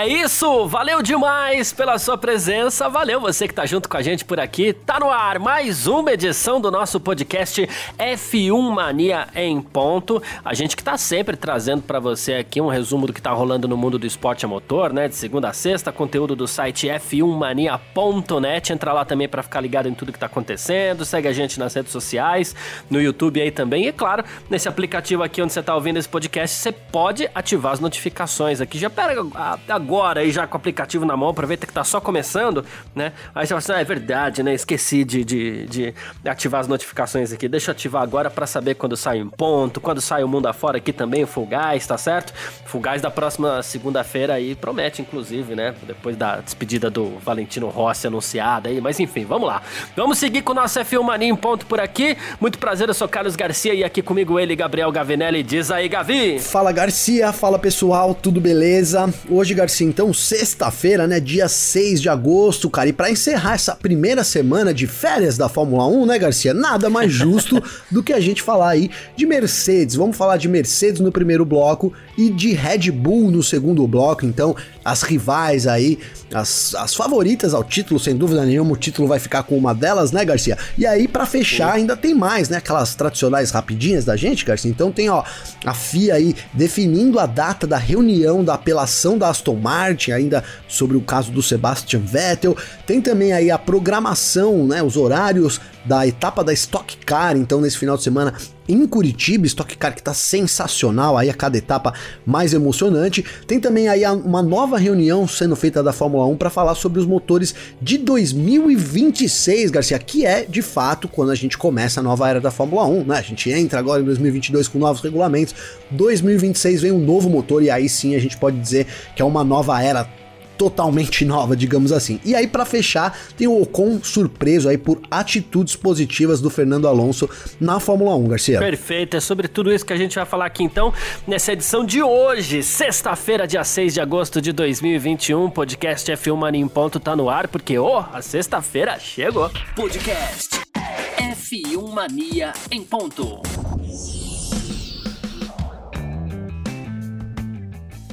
É isso, valeu demais pela sua presença, valeu você que tá junto com a gente por aqui. Tá no ar mais uma edição do nosso podcast F1 Mania em ponto. A gente que tá sempre trazendo para você aqui um resumo do que tá rolando no mundo do esporte a motor, né? De segunda a sexta, conteúdo do site f1mania.net. Entra lá também para ficar ligado em tudo que tá acontecendo. Segue a gente nas redes sociais, no YouTube aí também. E claro, nesse aplicativo aqui onde você tá ouvindo esse podcast, você pode ativar as notificações aqui. Já pega a agora aí já com o aplicativo na mão, aproveita que tá só começando, né? Aí você fala assim, ah, é verdade, né? Esqueci de, de, de ativar as notificações aqui. Deixa eu ativar agora para saber quando sai em ponto, quando sai o mundo afora aqui também, o Guys, tá certo? Guys da próxima segunda-feira aí promete, inclusive, né? Depois da despedida do Valentino Rossi anunciada aí, mas enfim, vamos lá. Vamos seguir com o nosso F1 Mania em ponto por aqui. Muito prazer, eu sou Carlos Garcia e aqui comigo ele, Gabriel Gavinelli. Diz aí, Gavi! Fala, Garcia, fala pessoal, tudo beleza? Hoje, Garcia Então sexta-feira, né, dia 6 de agosto, cara, e para encerrar essa primeira semana de férias da Fórmula 1, né, Garcia, nada mais justo do que a gente falar aí de Mercedes. Vamos falar de Mercedes no primeiro bloco e de Red Bull no segundo bloco, então as rivais aí, as, as favoritas ao título, sem dúvida nenhuma, o título vai ficar com uma delas, né, Garcia? E aí, para fechar, ainda tem mais, né? Aquelas tradicionais rapidinhas da gente, Garcia. Então tem, ó, a FIA aí definindo a data da reunião da apelação da Aston Martin, ainda sobre o caso do Sebastian Vettel. Tem também aí a programação, né? Os horários da etapa da Stock Car, então nesse final de semana em Curitiba, Stock Car que tá sensacional, aí a cada etapa mais emocionante. Tem também aí uma nova reunião sendo feita da Fórmula 1 para falar sobre os motores de 2026, Garcia, que é de fato quando a gente começa a nova era da Fórmula 1, né? A gente entra agora em 2022 com novos regulamentos, 2026 vem um novo motor e aí sim a gente pode dizer que é uma nova era totalmente nova, digamos assim. E aí para fechar, tem o Ocon surpreso aí por atitudes positivas do Fernando Alonso na Fórmula 1, Garcia. Perfeito, é sobre tudo isso que a gente vai falar aqui então nessa edição de hoje, sexta-feira, dia 6 de agosto de 2021. Podcast F1 Mania em ponto tá no ar porque oh, a sexta-feira chegou. Podcast F1 Mania em ponto.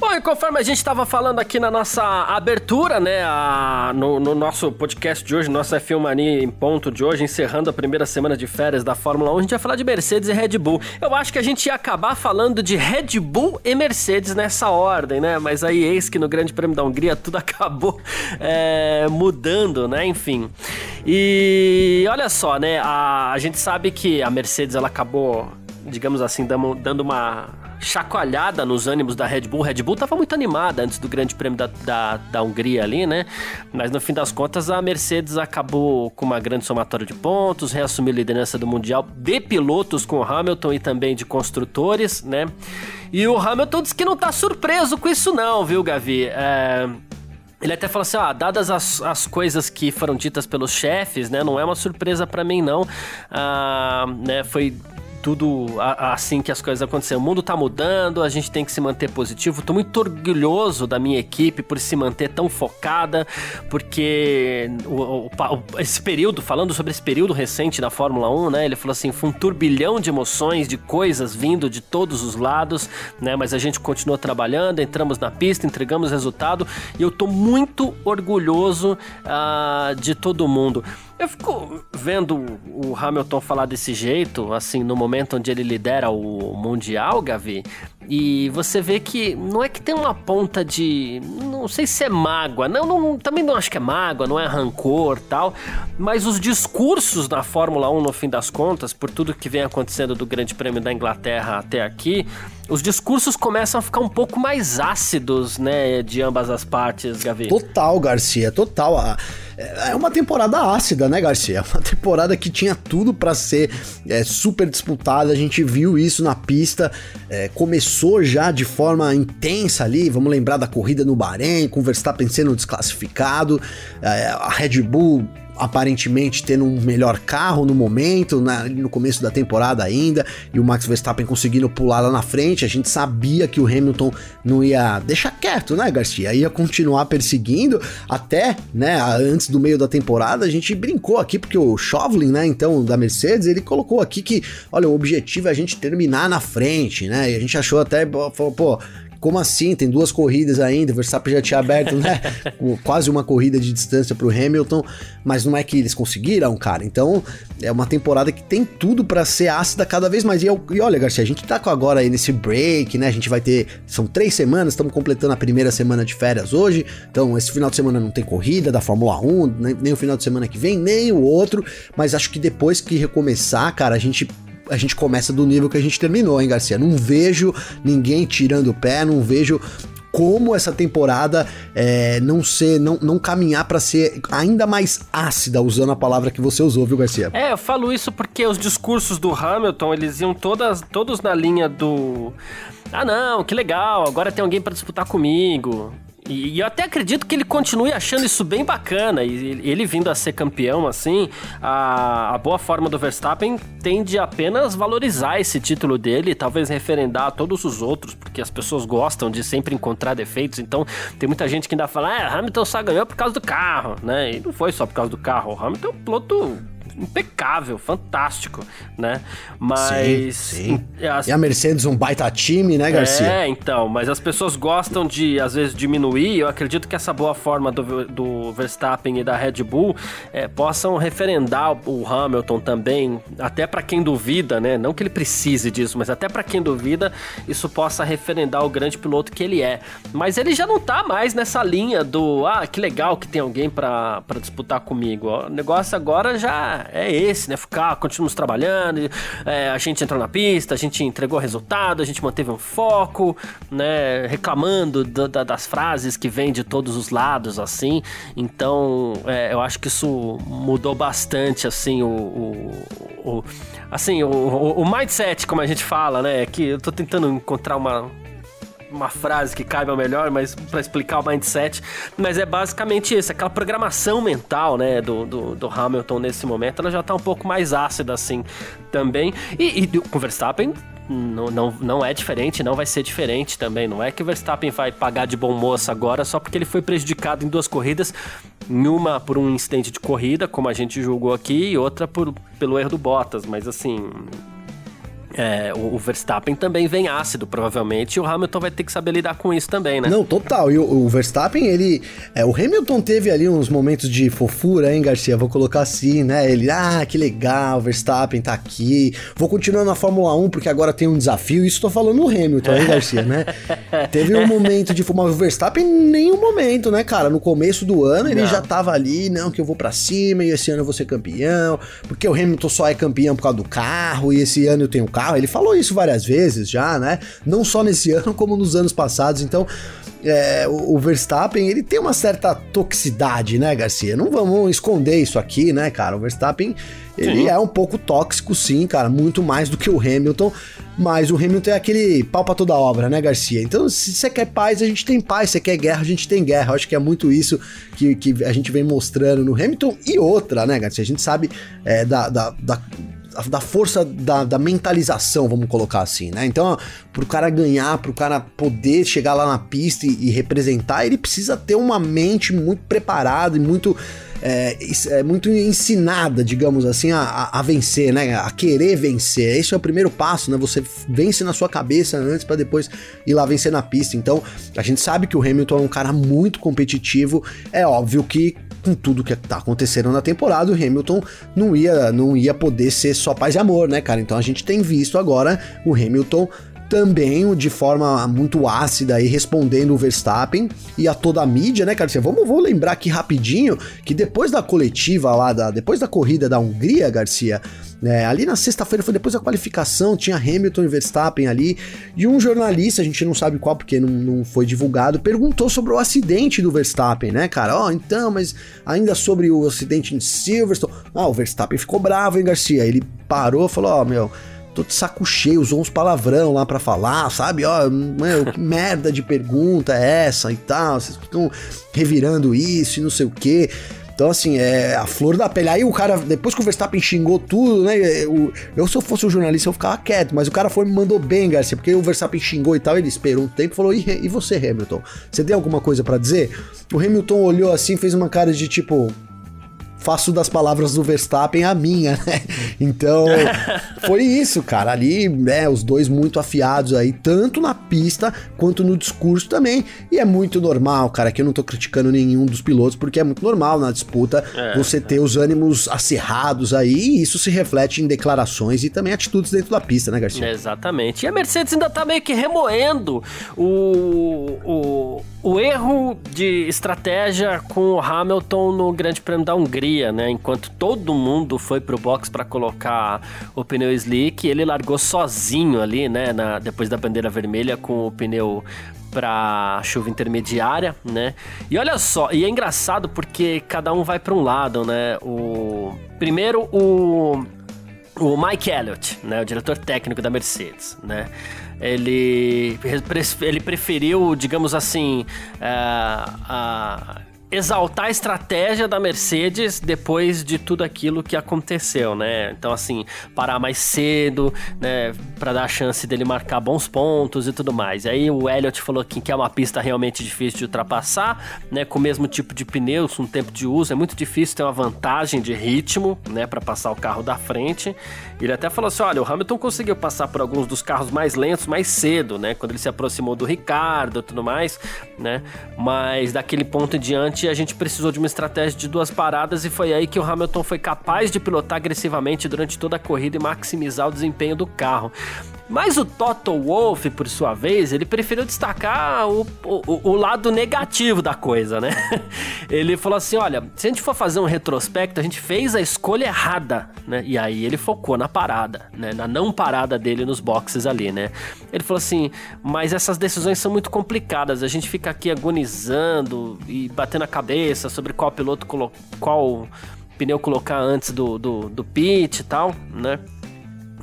Bom, e conforme a gente estava falando aqui na nossa abertura, né, a, no, no, nosso podcast de hoje, nossa F1 Mania em ponto de hoje, encerrando a primeira semana de férias da Fórmula 1, a gente ia falar de Mercedes e Red Bull. Eu acho que a gente ia acabar falando de Red Bull e Mercedes nessa ordem, né, mas aí eis que no Grande Prêmio da Hungria tudo acabou é, mudando, né, enfim. E olha só, né, a, a gente sabe que a Mercedes ela acabou, digamos assim, dando, uma chacoalhada nos ânimos da Red Bull. Red Bull estava muito animada antes do Grande Prêmio da, da, da, Hungria ali, né? Mas no fim das contas, a Mercedes acabou com uma grande somatória de pontos, reassumiu a liderança do Mundial de pilotos com o Hamilton e também de construtores, né? E o Hamilton disse que não tá surpreso com isso, não, viu, Gavi? É. Ele até falou assim: ah, dadas as, as coisas que foram ditas pelos chefes, né? Não é uma surpresa para mim, não. Ah, né, foi tudo assim que as coisas aconteceram. O mundo tá mudando, a gente tem que se manter positivo. Tô muito orgulhoso da minha equipe por se manter tão focada, porque o, o, esse período, falando sobre esse período recente da Fórmula 1, né? Ele falou assim: foi um turbilhão de emoções, de coisas vindo de todos os lados, né? Mas a gente continuou trabalhando, entramos na pista, entregamos resultado e eu tô muito orgulhoso uh, de todo mundo. Eu fico vendo o Hamilton falar desse jeito, assim, no momento onde ele lidera o Mundial, Gavi, e você vê que não é que tem uma ponta de. Não sei se é mágoa, não, não também não acho que é mágoa, não é rancor tal, mas os discursos da Fórmula 1, no fim das contas, por tudo que vem acontecendo do Grande Prêmio da Inglaterra até aqui, os discursos começam a ficar um pouco mais ácidos, né, de ambas as partes, Gavi. Total, Garcia, total. É uma temporada ácida, né, Garcia? É uma temporada que tinha tudo para ser é, super disputada. A gente viu isso na pista. É, começou já de forma intensa ali. Vamos lembrar da corrida no Bahrein, com o Verstappen sendo desclassificado. É, a Red Bull aparentemente tendo um melhor carro no momento, na, no começo da temporada ainda, e o Max Verstappen conseguindo pular lá na frente. A gente sabia que o Hamilton não ia deixar quieto, né, Garcia? Ia continuar perseguindo até, né, antes do meio da temporada. A gente brincou aqui porque o Chauvelin, né, então da Mercedes, ele colocou aqui que, olha, o objetivo é a gente terminar na frente, né? E a gente achou até, pô, como assim? Tem duas corridas ainda, o Verstappen já tinha aberto, né? Quase uma corrida de distância pro Hamilton, mas não é que eles conseguiram, cara. Então, é uma temporada que tem tudo para ser ácida cada vez mais. E, eu, e, olha, Garcia, a gente tá agora aí nesse break, né? A gente vai ter. São três semanas, estamos completando a primeira semana de férias hoje. Então, esse final de semana não tem corrida da Fórmula 1, nem, nem o final de semana que vem, nem o outro. Mas acho que depois que recomeçar, cara, a gente a gente começa do nível que a gente terminou, hein, Garcia? Não vejo ninguém tirando o pé, não vejo como essa temporada é, não ser, não, não caminhar para ser ainda mais ácida, usando a palavra que você usou, viu, Garcia? É, eu falo isso porque os discursos do Hamilton, eles iam todas, todos na linha do. Ah, não, que legal, agora tem alguém para disputar comigo. E, e, eu até acredito que ele continue achando isso bem bacana. E ele vindo a ser campeão, assim, a, a boa forma do Verstappen tende a apenas valorizar esse título dele, talvez referendar todos os outros, porque as pessoas gostam de sempre encontrar defeitos. Então, tem muita gente que ainda fala, ah, Hamilton só ganhou por causa do carro, né? E não foi só por causa do carro. O Hamilton é um piloto impecável, fantástico, né? Mas. Sim, sim. As... E a Mercedes um baita time, né, Garcia? É, então, mas as pessoas gostam de, às vezes, diminuir. Eu acredito que essa boa forma do, do Verstappen e da Red Bull é, possam referendar o Hamilton também, até para quem duvida, né? Não que ele precise disso, mas até para quem duvida, isso possa referendar o grande piloto que ele é. Mas ele já não tá mais nessa linha do, ah, que legal que tem alguém para disputar comigo. O negócio agora já é esse, né? Ficar, continuamos trabalhando, é, a gente entrou na pista, a gente entregou resultado, a gente manteve um foco, né? Reclamando do, da, das frases que vêm de todos os lados, assim. Então, é, eu acho que isso mudou bastante, assim, o, o, o assim, o, o, o mindset, como a gente fala, né? Que eu tô tentando encontrar uma uma frase que caiba melhor, mas para explicar o mindset. Mas é basicamente isso, aquela programação mental, né, do, do, do, Hamilton nesse momento, ela já tá um pouco mais ácida, assim, também. E, e o Verstappen, não, não, não é diferente, não vai ser diferente também. Não é que o Verstappen vai pagar de bom moço agora só porque ele foi prejudicado em duas corridas, uma por um incidente de corrida, como a gente julgou aqui, e outra por, pelo erro do Bottas. Mas assim, é, o, o, Verstappen também vem ácido, provavelmente, e o Hamilton vai ter que saber lidar com isso também, né? Não, total. E o, o Verstappen, ele. É, o Hamilton teve ali uns momentos de fofura, hein, Garcia? Vou colocar assim, né? Ele, ah, que legal, o Verstappen tá aqui. Vou continuar na Fórmula 1 porque agora tem um desafio. Isso tô falando no Hamilton, hein, Garcia, né? teve um momento de fumar. O Verstappen, nenhum momento, né, cara? No começo do ano, ele não. já tava ali, não, que eu vou para cima e esse ano eu vou ser campeão, porque o Hamilton só é campeão por causa do carro e esse ano eu tenho carro. Ele falou isso várias vezes já, né? Não só nesse ano, como nos anos passados. Então, é, o, o, Verstappen, ele tem uma certa toxicidade, né, Garcia? Não vamos esconder isso aqui, né, cara? O Verstappen, ele sim. é um pouco tóxico, sim, cara, muito mais do que o Hamilton, mas o Hamilton é aquele pau pra toda obra, né, Garcia? Então, se você quer paz, a gente tem paz, se você quer guerra, a gente tem guerra. Eu acho que é muito isso que, que a gente vem mostrando no Hamilton e outra, né, Garcia? A gente sabe é, da, da, da da força da, da, mentalização, vamos colocar assim, né? Então, pro cara ganhar, pro cara poder chegar lá na pista e, e representar, ele precisa ter uma mente muito preparada e muito. É, é, muito ensinada, digamos assim, a, a, vencer, né? A querer vencer. Esse é o primeiro passo, né? Você vence na sua cabeça antes para depois ir lá vencer na pista. Então, a gente sabe que o Hamilton é um cara muito competitivo. É óbvio que com tudo que tá acontecendo na temporada, o Hamilton não ia, não ia poder ser só paz e amor, né, cara? Então a gente tem visto agora o Hamilton também de forma muito ácida aí respondendo o Verstappen e a toda a mídia, né, Garcia? Vamos vou lembrar aqui rapidinho que depois da coletiva lá, da, depois da corrida da Hungria, Garcia, é, ali na sexta-feira foi depois da qualificação, tinha Hamilton e Verstappen ali, e um jornalista, a gente não sabe qual porque não, não foi divulgado, perguntou sobre o acidente do Verstappen, né, cara? Ó, oh, então, mas ainda sobre o acidente em Silverstone. Ah, o Verstappen ficou bravo, hein, Garcia? Ele parou falou: Ó, oh, meu tô de saco cheio, usou uns palavrão lá para falar, sabe? Ó, meu, que merda de pergunta é essa e tal, vocês ficam revirando isso e não sei o quê. Então, assim, é a flor da pele. Aí o cara, depois que o Verstappen xingou tudo, né? Eu, eu se eu fosse um jornalista, eu ficava quieto, mas o cara foi me mandou bem, Garcia, porque o Verstappen xingou e tal, ele esperou um tempo e falou: e, e você, Hamilton? Você tem alguma coisa para dizer? O Hamilton olhou assim, fez uma cara de tipo, faço das palavras do Verstappen a minha, né? Então, foi isso, cara. Ali, né, os dois muito afiados aí, tanto na pista quanto no discurso também. E é muito normal, cara, que eu não tô criticando nenhum dos pilotos, porque é muito normal na disputa é, você ter é. os ânimos acirrados aí, e isso se reflete em declarações e também atitudes dentro da pista, né, Garcia? Exatamente. E a Mercedes ainda tá meio que remoendo o, o, o erro de estratégia com o Hamilton no Grande Prêmio da Hungria né? Enquanto todo mundo foi pro box para colocar o pneu slick, ele largou sozinho ali, né? Na, depois da bandeira vermelha com o pneu para chuva intermediária, né? E olha só, e é engraçado porque cada um vai para um lado, né? O primeiro o o Mike Elliott, né, o diretor técnico da Mercedes, né? Ele, ele preferiu, digamos assim, uh, uh, exaltar a estratégia da Mercedes depois de tudo aquilo que aconteceu, né? Então, assim, parar mais cedo, né? Pra dar a chance dele marcar bons pontos e tudo mais. E aí o Elliott falou que, que é uma pista realmente difícil de ultrapassar, né? Com o mesmo tipo de pneus, com tempo de uso, é muito difícil ter uma vantagem de ritmo, né? Para passar o carro da frente. Ele até falou assim: olha, o Hamilton conseguiu passar por alguns dos carros mais lentos mais cedo, né? Quando ele se aproximou do Ricardo e tudo mais, né? Mas daquele ponto em diante a gente precisou de uma estratégia de duas paradas e foi aí que o Hamilton foi capaz de pilotar agressivamente durante toda a corrida e maximizar o desempenho do carro. Mas o Toto Wolff, por sua vez, ele preferiu destacar o, o, o, lado negativo da coisa, né? Ele falou assim: olha, se a gente for fazer um retrospecto, a gente fez a escolha errada, né? E aí ele focou na parada, né? Na não parada dele nos boxes ali, né? Ele falou assim: mas essas decisões são muito complicadas, a gente fica aqui agonizando e batendo a cabeça sobre qual piloto, qual pneu colocar antes do, do, do pit e tal, né?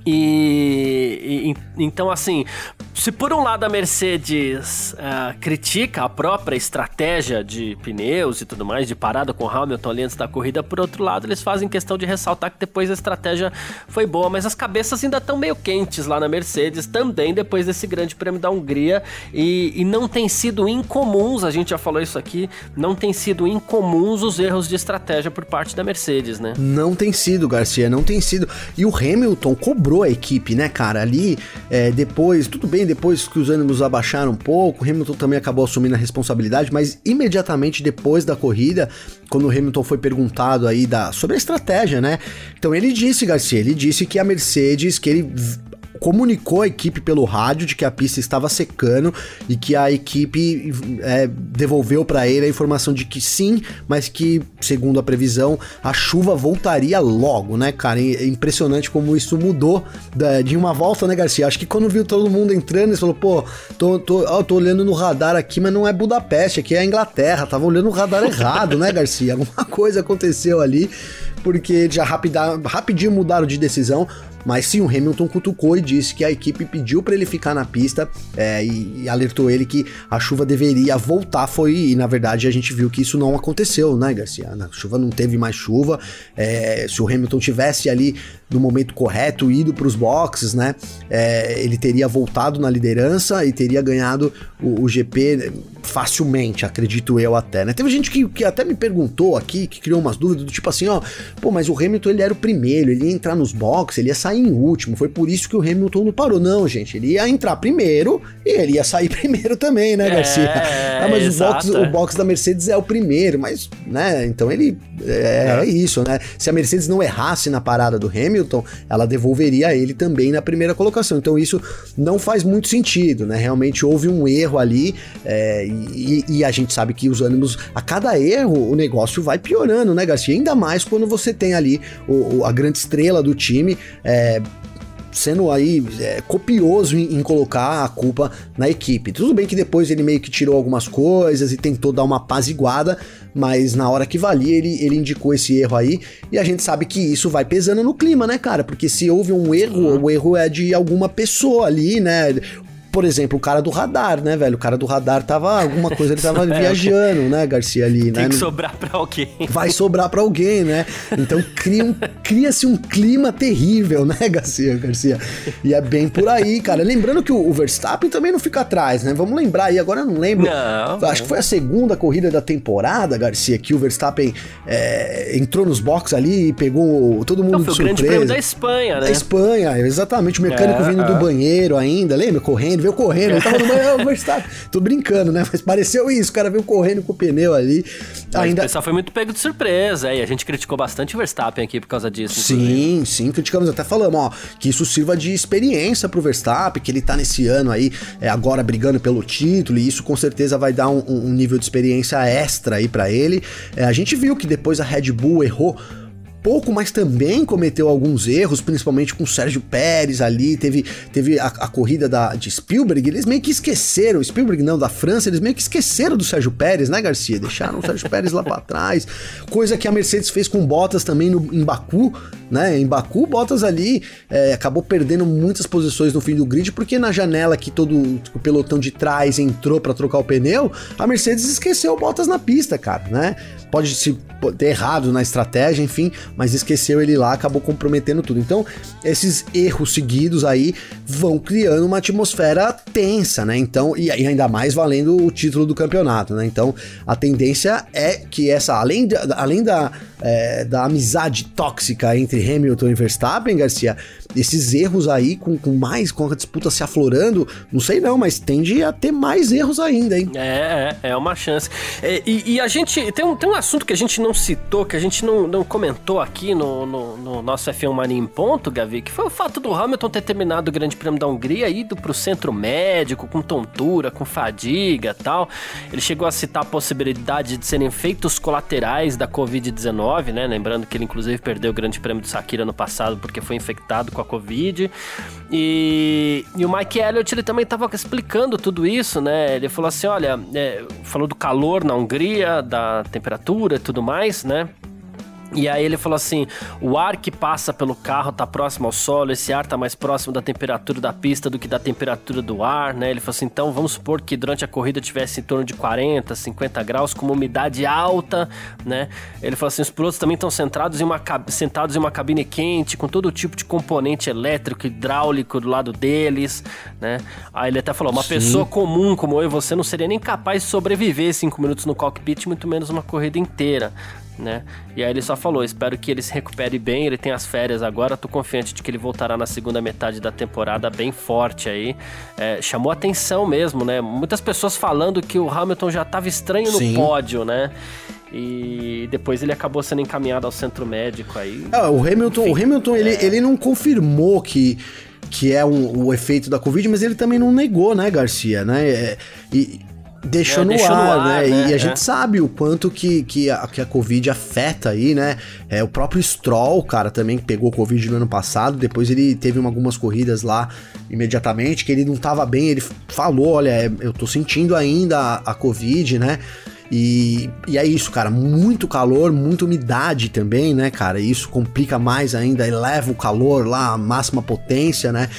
E, e, então assim, se por um lado a Mercedes uh, critica a própria estratégia de pneus e tudo mais, de parada com Hamilton ali antes da corrida, por outro lado eles fazem questão de ressaltar que depois a estratégia foi boa, mas as cabeças ainda estão meio quentes lá na Mercedes, também depois desse grande prêmio da Hungria, e, e não tem sido incomuns, a gente já falou isso aqui, não tem sido incomuns os erros de estratégia por parte da Mercedes, né? Não tem sido, Garcia, não tem sido. E o Hamilton cobrou a equipe, né, cara? Ali, é, depois, tudo bem, depois que os ânimos abaixaram um pouco, Hamilton também acabou assumindo a responsabilidade, mas imediatamente depois da corrida, quando o Hamilton foi perguntado aí da, sobre a estratégia, né? Então ele disse, Garcia, ele disse que a Mercedes, que ele comunicou a equipe pelo rádio de que a pista estava secando e que a equipe é, devolveu para ele a informação de que sim, mas que, segundo a previsão, a chuva voltaria logo, né, cara? É impressionante como isso mudou de uma volta, né, Garcia? Acho que quando viu todo mundo entrando, ele falou, pô, tô, tô, ó, tô olhando no radar aqui, mas não é Budapeste, aqui é a Inglaterra, tava olhando no radar errado, né, Garcia? Alguma coisa aconteceu ali, porque já rapida, rapidinho mudaram de decisão. Mas sim, o Hamilton cutucou e disse que a equipe pediu para ele ficar na pista é, e, e, alertou ele que a chuva deveria voltar. Foi e na verdade a gente viu que isso não aconteceu, né, Garcia? A chuva não teve mais chuva. É, se o Hamilton tivesse ali no momento correto, ido para os boxes, né? É, ele teria voltado na liderança e teria ganhado o, o, GP facilmente, acredito eu até, né? Teve gente que, que até me perguntou aqui, que criou umas dúvidas do tipo assim, ó, pô, mas o Hamilton ele era o primeiro, ele ia entrar nos boxes, ele ia sair em último, foi por isso que o Hamilton não parou. Não, gente, ele ia entrar primeiro e ele ia sair primeiro também, né, Garcia? É, ah, mas o box, o box da Mercedes é o primeiro, mas, né, então ele é, é isso, né? Se a Mercedes não errasse na parada do Hamilton, ela devolveria ele também na primeira colocação. Então isso não faz muito sentido, né? Realmente houve um erro ali é, e, e, a gente sabe que os ânimos, a cada erro, o negócio vai piorando, né, Garcia? Ainda mais quando você tem ali o, a grande estrela do time. É, sendo aí é, copioso em, em, colocar a culpa na equipe. Tudo bem que depois ele meio que tirou algumas coisas e tentou dar uma apaziguada, mas na hora que valia ele, ele indicou esse erro aí e a gente sabe que isso vai pesando no clima, né, cara? Porque se houve um erro, o erro é de alguma pessoa ali, né? Por exemplo, o cara do radar, né, velho? O cara do radar tava. Alguma coisa ele tava é, viajando, né, Garcia, ali, Tem né? Tem que sobrar pra alguém. Vai sobrar pra alguém, né? Então cria um, cria-se um clima terrível, né, Garcia, Garcia? E é bem por aí, cara. Lembrando que o, o Verstappen também não fica atrás, né? Vamos lembrar aí, agora eu não lembro. Não, Acho que foi a segunda corrida da temporada, Garcia, que o Verstappen é, entrou nos boxes ali e pegou todo mundo não, foi de surpresa. o grande prêmio da Espanha, né? Da Espanha, exatamente. O mecânico é, vindo é. do banheiro ainda, lembra? Correndo, veio correndo. Ele tava no banheiro, o Verstappen. Tô brincando, né? Mas pareceu isso, o cara veio correndo com o pneu ali. Mas ainda... O pessoal foi muito pego de surpresa, e a gente criticou bastante o Verstappen aqui por causa disso. Sim, inclusive. sim, criticamos. Até falamos, ó, que isso sirva de experiência pro Verstappen, que ele tá nesse ano aí, é, agora brigando pelo título, e isso com certeza vai dar um, um nível de experiência extra aí para ele. É, a gente viu que depois a Red Bull errou pouco, mas também cometeu alguns erros, principalmente com o Sérgio Pérez ali, teve, teve a, a, corrida da, de Spielberg, eles meio que esqueceram, Spielberg não, da França, eles meio que esqueceram do Sérgio Pérez, né, Garcia? Deixaram o Sérgio Pérez lá para trás, coisa que a Mercedes fez com Bottas também no, em Baku, né, em Baku, Bottas ali é, acabou perdendo muitas posições no fim do grid, porque na janela que todo o pelotão de trás entrou para trocar o pneu, a Mercedes esqueceu o Bottas na pista, cara, né? Pode se ter errado na estratégia, enfim, mas esqueceu ele lá, acabou comprometendo tudo. Então, esses erros seguidos aí vão criando uma atmosfera tensa, né? Então, e, ainda mais valendo o título do campeonato, né? Então, a tendência é que essa, além, de, além da, é, da amizade tóxica entre Hamilton e Verstappen, Garcia, esses erros aí, com, com mais, com a disputa se aflorando, não sei não, mas tende a ter mais erros ainda, hein? É, é, é uma chance. É, e, e, a gente, tem um, tem um assunto que a gente não citou, que a gente não, não comentou aqui no, no, no nosso F1 Mania em ponto, Gavi, que foi o fato do Hamilton ter terminado o Grande Prêmio da Hungria, ido pro centro médico, com tontura, com fadiga tal. Ele chegou a citar a possibilidade de serem efeitos colaterais da Covid-19, né? Lembrando que ele inclusive perdeu o Grande Prêmio do Sakira no passado porque foi infectado com a Covid. E, e o Mike Elliott, ele também estava explicando tudo isso, né? Ele falou assim, olha, é, falou do calor na Hungria, da temperatura e tudo mais, né? E aí ele falou assim: o ar que passa pelo carro tá próximo ao solo, esse ar tá mais próximo da temperatura da pista do que da temperatura do ar, né? Ele falou assim: então vamos supor que durante a corrida tivesse em torno de 40, 50 graus, com uma umidade alta, né? Ele falou assim: os pilotos também estão sentados em uma, sentados em uma cabine quente, com todo tipo de componente elétrico, hidráulico do lado deles, né? Aí ele até falou: uma Sim. pessoa comum como eu e você não seria nem capaz de sobreviver cinco minutos no cockpit, muito menos uma corrida inteira, né? E aí ele só falou: espero que ele se recupere bem. Ele tem as férias agora. Tô confiante de que ele voltará na segunda metade da temporada bem forte aí. É, chamou atenção mesmo, né? Muitas pessoas falando que o Hamilton já estava estranho no Sim. pódio, né? E depois ele acabou sendo encaminhado ao centro médico aí. Ah, o Hamilton, Enfim, o Hamilton é... ele, ele não confirmou que que é um, o efeito da Covid, mas ele também não negou, né, Garcia, né? É, e, deixou, é, no, deixou ar, no, ar, né? né? E a é. gente sabe o quanto que, que, a, que a Covid afeta aí, né? É, o próprio Stroll, cara, também pegou Covid no ano passado, depois ele teve uma, algumas corridas lá imediatamente, que ele não tava bem, ele falou, olha, é, eu tô sentindo ainda a, a Covid, né? E, e, é isso, cara. Muito calor, muita umidade também, né, cara? Isso complica mais ainda, eleva o calor lá à máxima potência, né?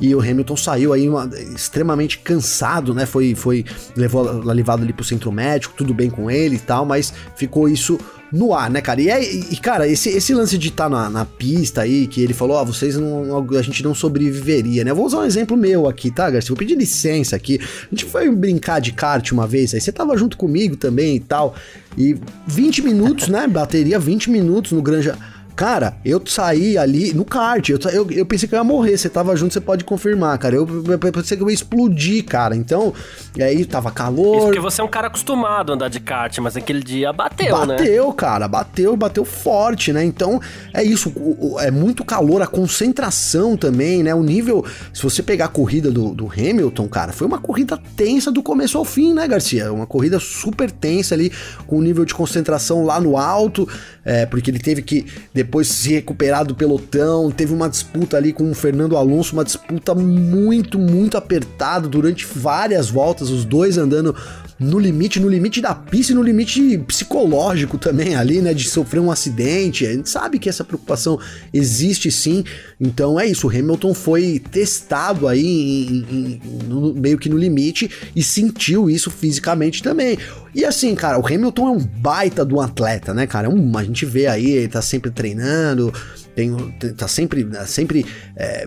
E o Hamilton saiu aí uma, extremamente cansado, né? Foi, foi levou levado ali pro centro médico, tudo bem com ele e tal, mas ficou isso no ar, né, cara? E, é, e cara, esse, esse lance de estar tá na, na, pista aí, que ele falou, ó, oh, vocês não. A gente não sobreviveria, né? Eu vou usar um exemplo meu aqui, tá, Garcia? Vou pedir licença aqui. A gente foi brincar de kart uma vez, aí você tava junto comigo também e tal. E 20 minutos, né? Bateria 20 minutos no Granja. Cara, eu saí ali no kart, eu, eu, eu, pensei que eu ia morrer. Você tava junto, você pode confirmar, cara. Eu, eu, eu pensei que eu ia explodir, cara. Então, aí tava calor. Isso porque você é um cara acostumado a andar de kart, mas aquele dia bateu, bateu né? Bateu, cara, bateu, bateu forte, né? Então, é isso. É muito calor, a concentração também, né? O nível. Se você pegar a corrida do, do Hamilton, cara, foi uma corrida tensa do começo ao fim, né, Garcia? Uma corrida super tensa ali, com o nível de concentração lá no alto, é, porque ele teve que depois se recuperar do pelotão, teve uma disputa ali com o Fernando Alonso, uma disputa muito, muito apertada durante várias voltas, os dois andando no limite, no limite da pista e no limite psicológico também ali, né? De sofrer um acidente. A gente sabe que essa preocupação existe sim. Então é isso. O Hamilton foi testado aí em, em, no, meio que no limite e sentiu isso fisicamente também. E assim, cara, o Hamilton é um baita do atleta, né, cara? É um, a gente vê aí, ele tá sempre treinando, tem, tá sempre, sempre é,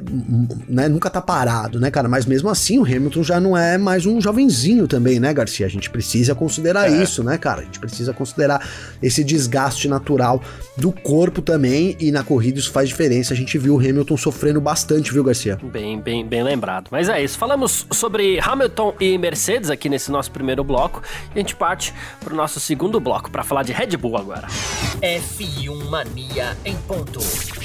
né, nunca tá parado, né, cara? Mas mesmo assim, o Hamilton já não é mais um jovenzinho também, né, Garcia? A gente precisa considerar é. isso, né, cara? A gente precisa considerar esse desgaste natural do corpo também, e na corrida isso faz diferença. A gente viu o Hamilton sofrendo bastante, viu, Garcia? Bem, bem, bem lembrado. Mas é isso. Falamos sobre Hamilton e Mercedes aqui nesse nosso primeiro bloco, e a gente parte pro nosso segundo bloco para falar de Red Bull agora. F1 Mania em ponto.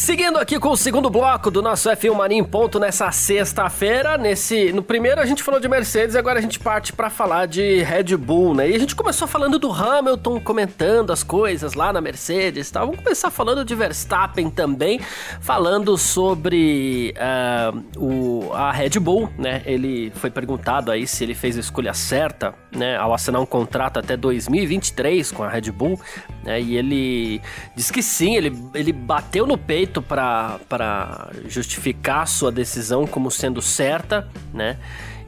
Seguindo aqui com o segundo bloco do nosso F1 Mania ponto nessa sexta-feira, nesse no primeiro a gente falou de Mercedes, agora a gente parte para falar de Red Bull, né? E a gente começou falando do Hamilton comentando as coisas lá na Mercedes, tá? Vamos começar falando de Verstappen também, falando sobre uh, o, a Red Bull, né? Ele foi perguntado aí se ele fez a escolha certa, né? Ao assinar um contrato até 2023 com a Red Bull, né? E ele disse que sim, ele, ele bateu no peito feito para justificar sua decisão como sendo certa, né?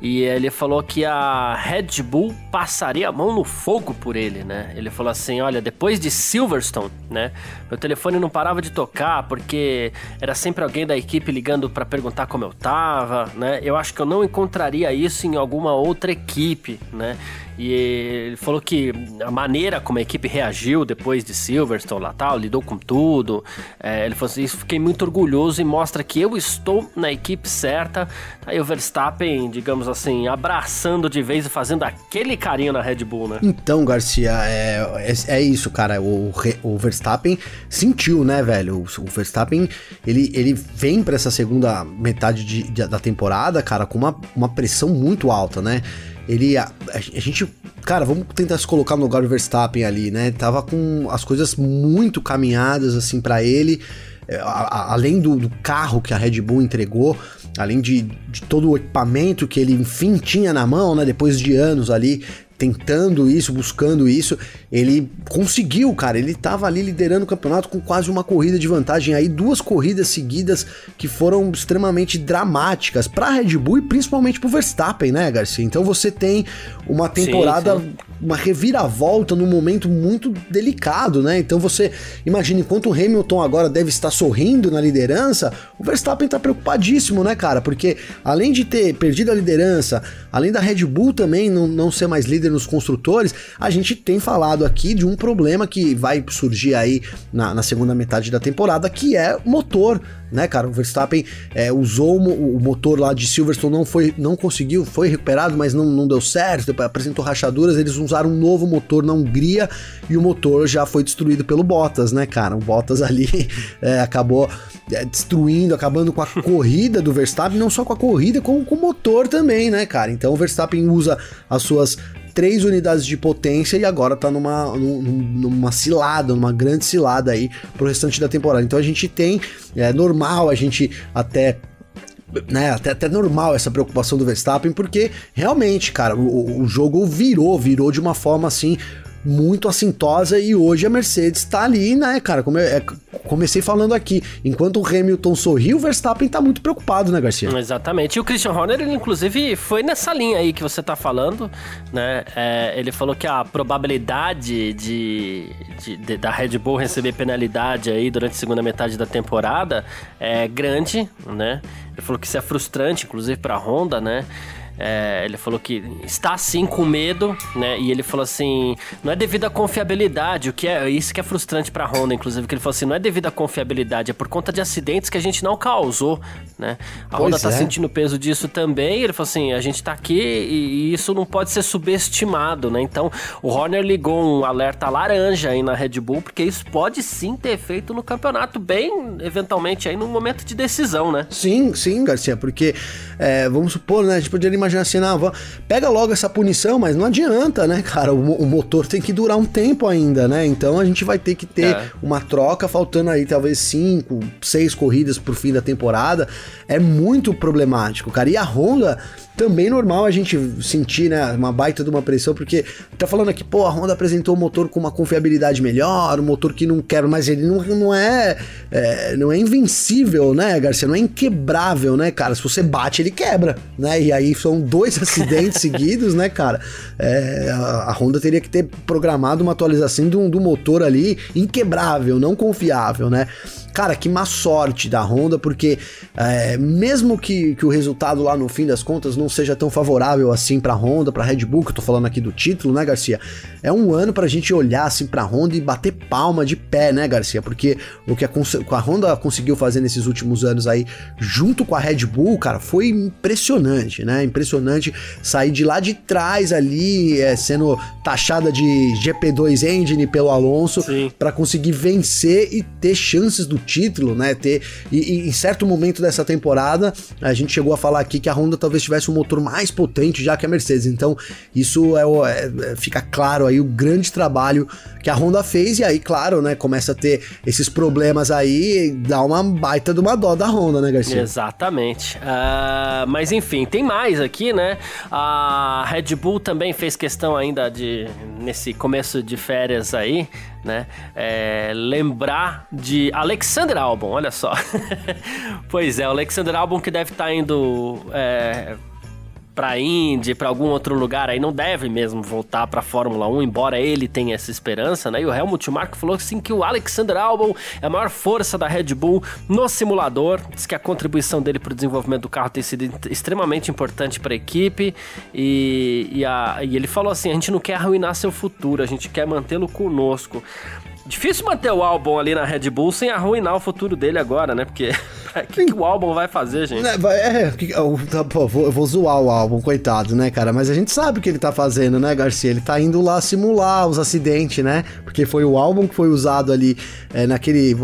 E ele falou que a Red Bull passaria a mão no fogo por ele, né? Ele falou assim: olha, depois de Silverstone, né? Meu telefone não parava de tocar porque era sempre alguém da equipe ligando para perguntar como eu tava, né? Eu acho que eu não encontraria isso em alguma outra equipe, né? E ele falou que a maneira como a equipe reagiu depois de Silverstone lá tal, lidou com tudo. É, ele falou assim: isso fiquei muito orgulhoso e mostra que eu estou na equipe certa. Aí o Verstappen, digamos assim, abraçando de vez e fazendo aquele carinho na Red Bull, né? Então, Garcia, é, é, é isso, cara. O, o Verstappen sentiu, né, velho? O, o Verstappen, ele, ele vem para essa segunda metade de, de, da temporada, cara, com uma, uma pressão muito alta, né? Ele a, a, gente, cara, vamos tentar se colocar no lugar do Verstappen ali, né? Tava com as coisas muito caminhadas assim para ele, é, a, além do, do, carro que a Red Bull entregou, além de, de, todo o equipamento que ele enfim tinha na mão, né? Depois de anos ali tentando isso, buscando isso, ele conseguiu, cara. Ele tava ali liderando o campeonato com quase uma corrida de vantagem aí, duas corridas seguidas que foram extremamente dramáticas para Red Bull e principalmente para Verstappen, né, Garcia? Então você tem uma temporada, sim, sim. Uma reviravolta num momento muito delicado, né? Então você imagina enquanto o Hamilton agora deve estar sorrindo na liderança, o Verstappen tá preocupadíssimo, né, cara? Porque além de ter perdido a liderança, além da Red Bull também não, não ser mais líder nos construtores, a gente tem falado aqui de um problema que vai surgir aí na, na segunda metade da temporada, que é motor né, cara? O Verstappen é, usou o, o, motor lá de Silverstone, não foi, não conseguiu, foi recuperado, mas não, não deu certo, apresentou rachaduras, eles usaram um novo motor na Hungria e o motor já foi destruído pelo Bottas, né, cara? O Bottas ali é, acabou é, destruindo, acabando com a corrida do Verstappen, não só com a corrida, como com o motor também, né, cara? Então o Verstappen usa as suas três unidades de potência e agora tá numa, numa cilada, numa grande cilada aí pro restante da temporada. Então a gente tem, é normal a gente até né, até, até normal essa preocupação do Verstappen, porque realmente, cara, o, o jogo virou, virou de uma forma assim muito assintosa e hoje a Mercedes tá ali, né, cara? Como eu, é, comecei falando aqui, enquanto o Hamilton sorriu, o Verstappen tá muito preocupado, né, Garcia? Exatamente. E o Christian Horner, ele inclusive foi nessa linha aí que você tá falando, né? É, ele falou que a probabilidade de, de, de, da Red Bull receber penalidade aí durante a segunda metade da temporada é grande, né? Ele falou que isso é frustrante, inclusive pra Honda, né? É, ele falou que está sim com medo, né? E ele falou assim: não é devido à confiabilidade, o que é isso que é frustrante para Honda, inclusive, que ele falou assim: não é devido à confiabilidade, é por conta de acidentes que a gente não causou, né? A pois Honda tá é. sentindo o peso disso também. Ele falou assim: a gente tá aqui e, e, isso não pode ser subestimado, né? Então o Horner ligou um alerta laranja aí na Red Bull, porque isso pode sim ter efeito no campeonato, bem eventualmente aí no momento de decisão, né? Sim, sim, Garcia, porque é, vamos supor, né? A gente poderia imaginar imaginar assim, não, pega logo essa punição, mas não adianta, né, cara? O, o, motor tem que durar um tempo ainda, né? Então a gente vai ter que ter é. uma troca, faltando aí talvez cinco, seis corridas pro fim da temporada. É muito problemático, cara. E a Honda também normal a gente sentir, né, uma baita de uma pressão, porque tá falando aqui, pô, a Honda apresentou um motor com uma confiabilidade melhor, um motor que não quer, mas ele não, não é, é, não é invencível, né, Garcia? Não é inquebrável, né, cara? Se você bate, ele quebra, né? E aí são dois acidentes seguidos, né, cara? É, a, a, Honda teria que ter programado uma atualização do, do motor ali inquebrável, não confiável, né? Cara, que má sorte da Honda, porque é, mesmo que, que o resultado lá no fim das contas não seja tão favorável assim pra Honda, pra Red Bull, que eu tô falando aqui do título, né, Garcia? É um ano pra gente olhar assim pra Honda e bater palma de pé, né, Garcia? Porque o que a, a Honda conseguiu fazer nesses últimos anos aí, junto com a Red Bull, cara, foi impressionante, né? Impressionante sair de lá de trás ali, é, sendo taxada de GP2 Engine pelo Alonso, para conseguir vencer e ter chances do título, né? Ter e, e, em certo momento dessa temporada a gente chegou a falar aqui que a Honda talvez tivesse um motor mais potente já que a Mercedes. Então isso é, é, fica claro aí o grande trabalho que a Honda fez e aí claro, né? Começa a ter esses problemas aí, dá uma baita de uma dó da Honda, né, Garcia? Exatamente. Uh, mas enfim, tem mais aqui, né? A Red Bull também fez questão ainda de nesse começo de férias aí né? É, lembrar de Alexander Albon, olha só. pois é, o Alexander Albon que deve estar tá indo é, para Indy, para algum outro lugar, aí não deve mesmo voltar para Fórmula 1, embora ele tenha essa esperança, né? E o Helmut Marko falou assim que o Alexander Albon é a maior força da Red Bull no simulador, diz que a contribuição dele para o desenvolvimento do carro tem sido extremamente importante para a equipe e, e, a, e ele falou assim, a gente não quer arruinar seu futuro, a gente quer mantê-lo conosco. Difícil manter o álbum ali na Red Bull sem arruinar o futuro dele agora, né? Porque o que, que, o álbum vai fazer, gente? É, é tá, pô, vou, eu vou zoar o álbum, coitado, né, cara? Mas a gente sabe o que ele tá fazendo, né, Garcia? Ele tá indo lá simular os acidentes, né? Porque foi o álbum que foi usado ali é, naquele.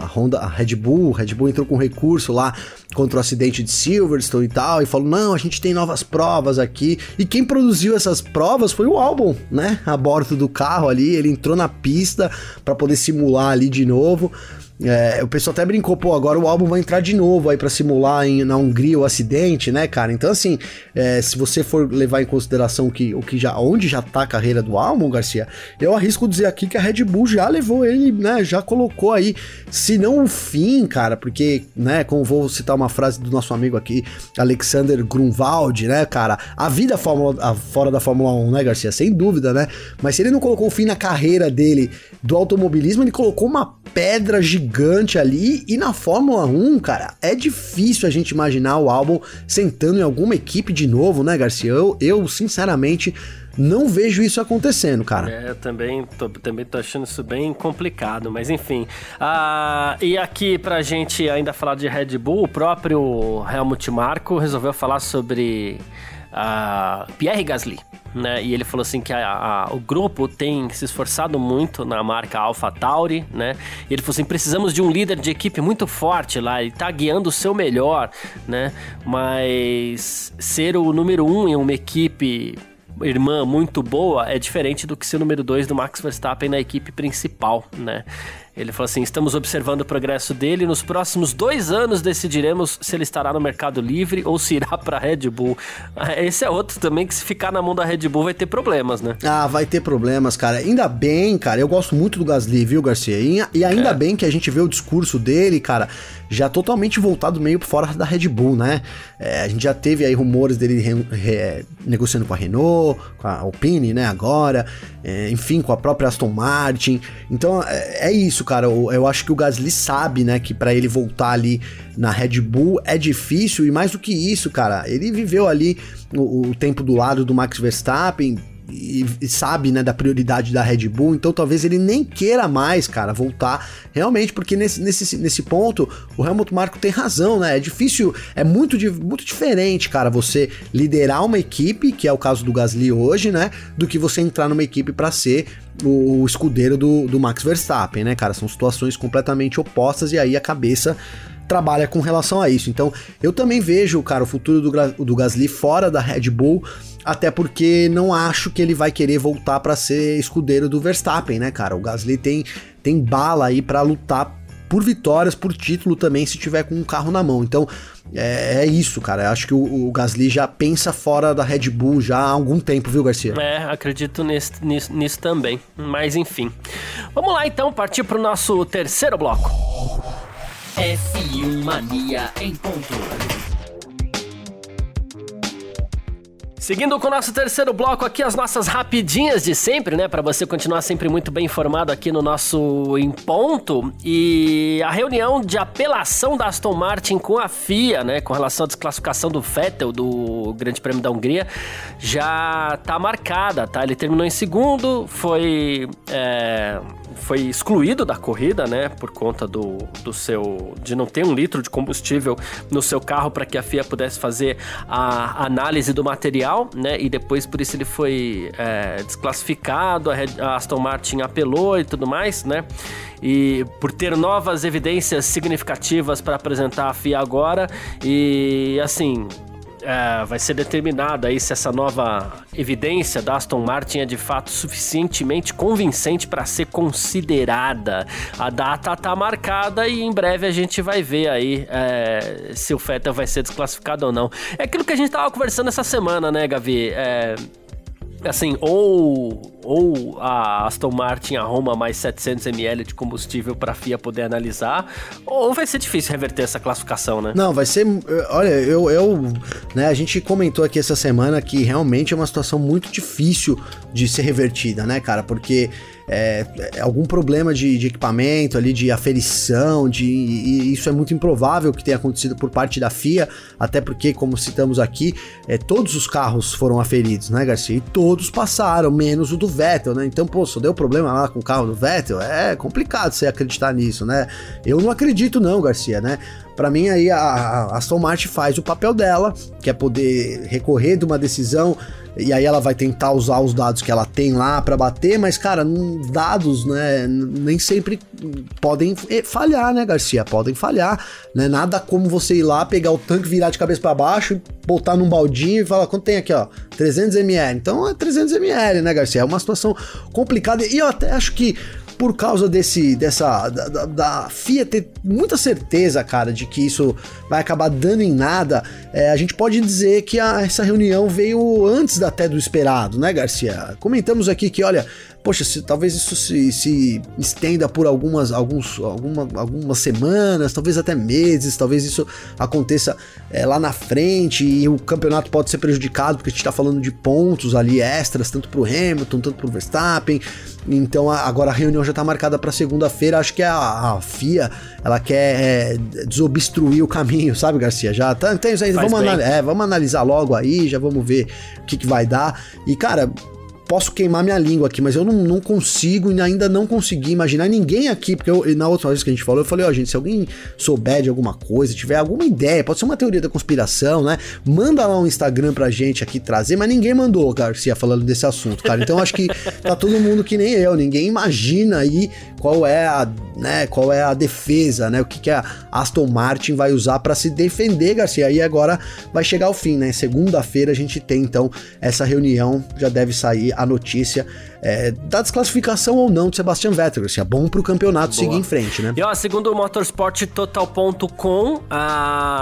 A Honda, a Red Bull, Red Bull entrou com recurso lá contra o acidente de Silverstone e tal, e falou: não, a gente tem novas provas aqui. E quem produziu essas provas foi o álbum, né? A bordo do carro ali, ele entrou na pista para poder simular ali de novo. É, o pessoal até brincou, pô, agora o álbum vai entrar de novo aí para simular em, na Hungria o acidente, né, cara? Então, assim, é, se você for levar em consideração que, o que já, onde já tá a carreira do álbum, Garcia, eu arrisco dizer aqui que a Red Bull já levou ele, né, já colocou aí, se não o fim, cara, porque, né, como vou citar uma frase do nosso amigo aqui, Alexander Grunwald, né, cara, a vida fórmula, a, fora da Fórmula 1, né, Garcia, sem dúvida, né, mas se ele não colocou o fim na carreira dele do automobilismo, ele colocou uma pedra gigante ali. E na Fórmula 1, cara, é difícil a gente imaginar o álbum sentando em alguma equipe de novo, né, Garcia? Eu, eu sinceramente. Não vejo isso acontecendo, cara. É, eu também tô, também tô achando isso bem complicado, mas enfim. Ah, e aqui pra gente ainda falar de Red Bull, o próprio Helmut Marko resolveu falar sobre a Pierre Gasly. Né? E ele falou assim que a, a, o grupo tem se esforçado muito na marca Alpha Tauri, né? E ele falou assim: precisamos de um líder de equipe muito forte lá, ele tá guiando o seu melhor, né? Mas ser o número um em uma equipe irmã muito boa é diferente do que ser o número dois do Max Verstappen na equipe principal, né? Ele falou assim: estamos observando o progresso dele. Nos próximos dois anos decidiremos se ele estará no mercado livre ou se irá para a Red Bull. Esse é outro também que, se ficar na mão da Red Bull, vai ter problemas, né? Ah, vai ter problemas, cara. Ainda bem, cara. Eu gosto muito do Gasly, viu, Garcia? E, ainda é. bem que a gente vê o discurso dele, cara, já totalmente voltado meio fora da Red Bull, né? É, a gente já teve aí rumores dele re, re, negociando com a Renault, com a Alpine, né? Agora, é, enfim, com a própria Aston Martin. Então, é, é isso cara. Eu, eu acho que o Gasly sabe, né, que para ele voltar ali na Red Bull é difícil e mais do que isso, cara, ele viveu ali o, o tempo do lado do Max Verstappen, e, e, sabe, né, da prioridade da Red Bull, então talvez ele nem queira mais, cara, voltar realmente, porque nesse, nesse, nesse ponto o Helmut Marko tem razão, né? É difícil, é muito, muito diferente, cara, você liderar uma equipe, que é o caso do Gasly hoje, né, do que você entrar numa equipe para ser o, o escudeiro do, do Max Verstappen, né, cara? São situações completamente opostas e aí a cabeça trabalha com relação a isso. Então, eu também vejo, cara, o futuro do, do Gasly fora da Red Bull, até porque não acho que ele vai querer voltar para ser escudeiro do Verstappen, né, cara? O Gasly tem, tem bala aí para lutar por vitórias, por título também, se tiver com um carro na mão. Então, é, é isso, cara. Eu acho que o, o, Gasly já pensa fora da Red Bull já há algum tempo, viu, Garcia? É, acredito nisso, nisso, nisso também. Mas enfim. Vamos lá então, partir para o nosso terceiro bloco. F1 Mania em ponto. Seguindo com o nosso terceiro bloco aqui, as nossas rapidinhas de sempre, né? Para você continuar sempre muito bem informado aqui no nosso Em Ponto. E a reunião de apelação da Aston Martin com a FIA, né? Com relação à desclassificação do Vettel do Grande Prêmio da Hungria, já tá marcada, tá? Ele terminou em segundo, foi. É foi excluído da corrida, né, por conta do, do seu de não ter um litro de combustível no seu carro para que a FIA pudesse fazer a análise do material, né, e depois por isso ele foi é, desclassificado, a, Red, a Aston Martin apelou e tudo mais, né, e por ter novas evidências significativas para apresentar à FIA agora e assim é, vai ser determinado aí se essa nova evidência da Aston Martin é de fato suficientemente convincente para ser considerada. A data está marcada e em breve a gente vai ver aí é, se o Vettel vai ser desclassificado ou não. É aquilo que a gente estava conversando essa semana, né, Gavi? É, assim, ou, ou a Aston Martin arruma mais 700 ml de combustível para a FIA poder analisar, ou vai ser difícil reverter essa classificação, né? Não, vai ser. Olha, eu, eu. Né, a gente comentou aqui essa semana que realmente é uma situação muito difícil de ser revertida, né, cara? Porque é, é, algum problema de, de, equipamento ali, de aferição, de, e isso é muito improvável que tenha acontecido por parte da FIA, até porque, como citamos aqui, é, todos os carros foram aferidos, né, Garcia? E todos passaram, menos o do Vettel, né? Então, pô, só deu problema lá com o carro do Vettel, é complicado você acreditar nisso, né? Eu não acredito não, Garcia, né? Para mim aí a, a Aston Martin faz o papel dela, que é poder recorrer de uma decisão e aí ela vai tentar usar os dados que ela tem lá para bater, mas cara, dados, né, nem sempre podem falhar, né, Garcia? Podem falhar, né? Nada como você ir lá, pegar o tanque, virar de cabeça para baixo, botar num baldinho e falar quanto tem aqui, ó, 300 ml. Então é 300 ml, né, Garcia? É uma situação complicada e eu até acho que por causa desse dessa da, da, da, FIA ter muita certeza, cara, de que isso vai acabar dando em nada, é, a gente pode dizer que a, essa reunião veio antes até do esperado, né, Garcia? Comentamos aqui que, olha, poxa, se, talvez isso se, se estenda por algumas, alguns, alguma, algumas semanas, talvez até meses, talvez isso aconteça é, lá na frente e o campeonato pode ser prejudicado porque a gente está falando de pontos ali extras, tanto para o Hamilton, tanto para o Verstappen. Então agora a reunião já está marcada para segunda-feira. Acho que a, a, FIA ela quer é, desobstruir o caminho, sabe, Garcia? Já tá, aí. Vamos, anal é, vamos analisar logo aí, já vamos ver o que, que vai dar. E cara, posso queimar minha língua aqui, mas eu não, não consigo e ainda não consegui imaginar ninguém aqui, porque eu, na outra vez que a gente falou, eu falei, ó, oh, gente, se alguém souber de alguma coisa, tiver alguma ideia, pode ser uma teoria da conspiração, né? Manda lá um Instagram pra gente aqui trazer, mas ninguém mandou, Garcia, falando desse assunto, cara. Então acho que tá todo mundo que nem eu, ninguém imagina aí qual é a, né, qual é a defesa, né? O que, que a Aston Martin vai usar para se defender, Garcia. E agora vai chegar ao fim, né? Segunda-feira a gente tem então essa reunião, já deve sair a notícia é, da desclassificação ou não de Sebastian Vettel. Assim, é bom pro campeonato Boa. seguir em frente, né? E ó, segundo o motorsporttotal.com,